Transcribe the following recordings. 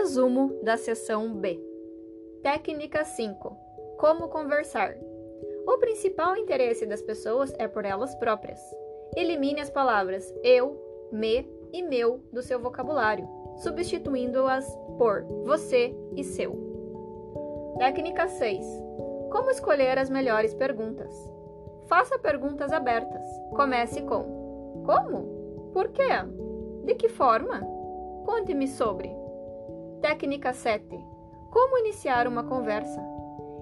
Resumo da seção B. Técnica 5. Como conversar. O principal interesse das pessoas é por elas próprias. Elimine as palavras eu, me e meu do seu vocabulário, substituindo-as por você e seu. Técnica 6. Como escolher as melhores perguntas. Faça perguntas abertas. Comece com: Como? Por quê? De que forma? Conte-me sobre. Técnica 7. Como iniciar uma conversa?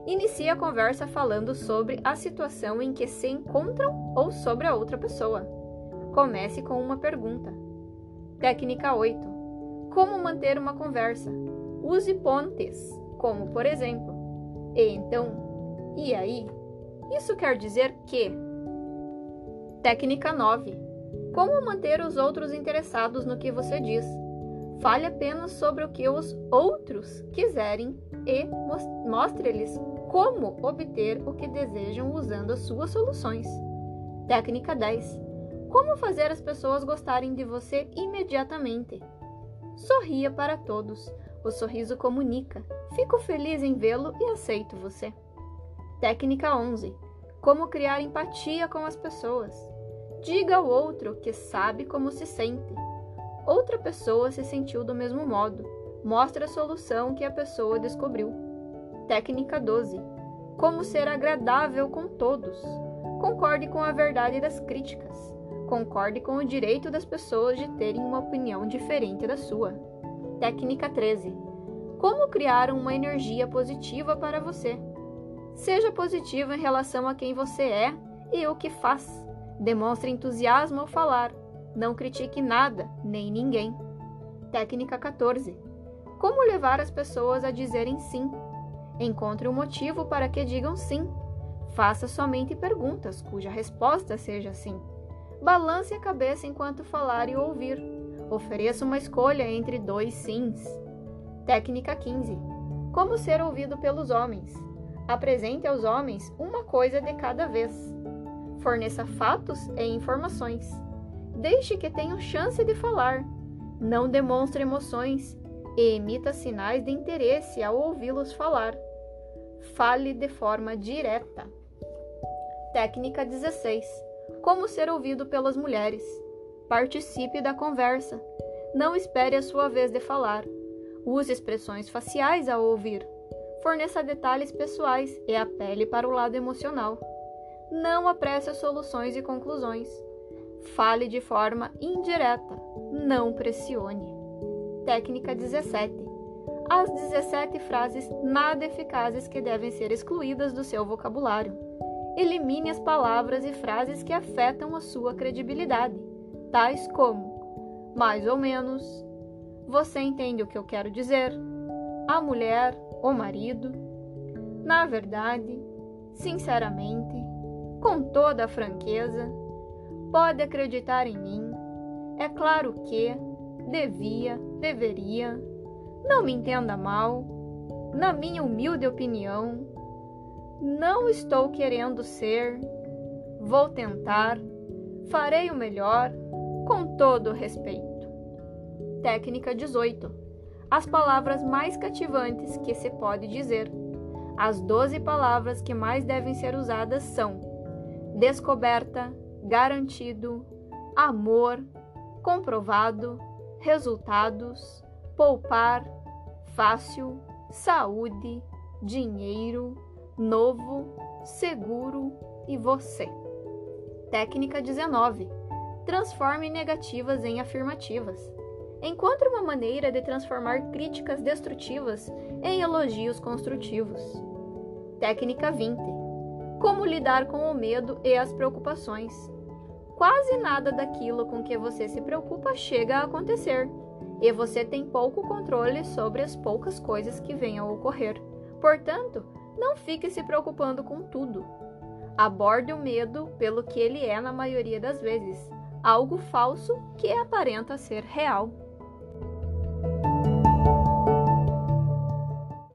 Inicie a conversa falando sobre a situação em que se encontram ou sobre a outra pessoa. Comece com uma pergunta. Técnica 8. Como manter uma conversa? Use pontes, como por exemplo, e então, e aí? Isso quer dizer que. Técnica 9. Como manter os outros interessados no que você diz? Fale apenas sobre o que os outros quiserem e mostre-lhes como obter o que desejam usando as suas soluções. Técnica 10. Como fazer as pessoas gostarem de você imediatamente? Sorria para todos. O sorriso comunica. Fico feliz em vê-lo e aceito você. Técnica 11. Como criar empatia com as pessoas. Diga ao outro que sabe como se sente. Outra pessoa se sentiu do mesmo modo. Mostre a solução que a pessoa descobriu. Técnica 12. Como ser agradável com todos. Concorde com a verdade das críticas. Concorde com o direito das pessoas de terem uma opinião diferente da sua. Técnica 13. Como criar uma energia positiva para você. Seja positivo em relação a quem você é e o que faz. Demonstre entusiasmo ao falar. Não critique nada, nem ninguém. Técnica 14. Como levar as pessoas a dizerem sim? Encontre um motivo para que digam sim. Faça somente perguntas cuja resposta seja sim. Balance a cabeça enquanto falar e ouvir. Ofereça uma escolha entre dois sims. Técnica 15. Como ser ouvido pelos homens? Apresente aos homens uma coisa de cada vez. Forneça fatos e informações. Deixe que tenham chance de falar. Não demonstre emoções e emita sinais de interesse ao ouvi-los falar. Fale de forma direta. Técnica 16. Como ser ouvido pelas mulheres. Participe da conversa. Não espere a sua vez de falar. Use expressões faciais ao ouvir forneça detalhes pessoais e apele para o lado emocional. Não apresse soluções e conclusões. Fale de forma indireta, não pressione. Técnica 17. As 17 frases nada eficazes que devem ser excluídas do seu vocabulário. Elimine as palavras e frases que afetam a sua credibilidade, tais como mais ou menos, você entende o que eu quero dizer, a mulher, o marido. Na verdade, sinceramente, com toda a franqueza, pode acreditar em mim. É claro que devia, deveria. Não me entenda mal. Na minha humilde opinião, não estou querendo ser. Vou tentar. Farei o melhor, com todo respeito. Técnica 18 as palavras mais cativantes que se pode dizer. As doze palavras que mais devem ser usadas são descoberta, garantido, amor, comprovado, resultados, poupar, fácil, saúde, dinheiro, novo, seguro e você. Técnica 19. Transforme negativas em afirmativas. Encontre uma maneira de transformar críticas destrutivas em elogios construtivos. Técnica 20. Como lidar com o medo e as preocupações. Quase nada daquilo com que você se preocupa chega a acontecer, e você tem pouco controle sobre as poucas coisas que venham a ocorrer. Portanto, não fique se preocupando com tudo. Aborde o medo pelo que ele é na maioria das vezes, algo falso que aparenta ser real.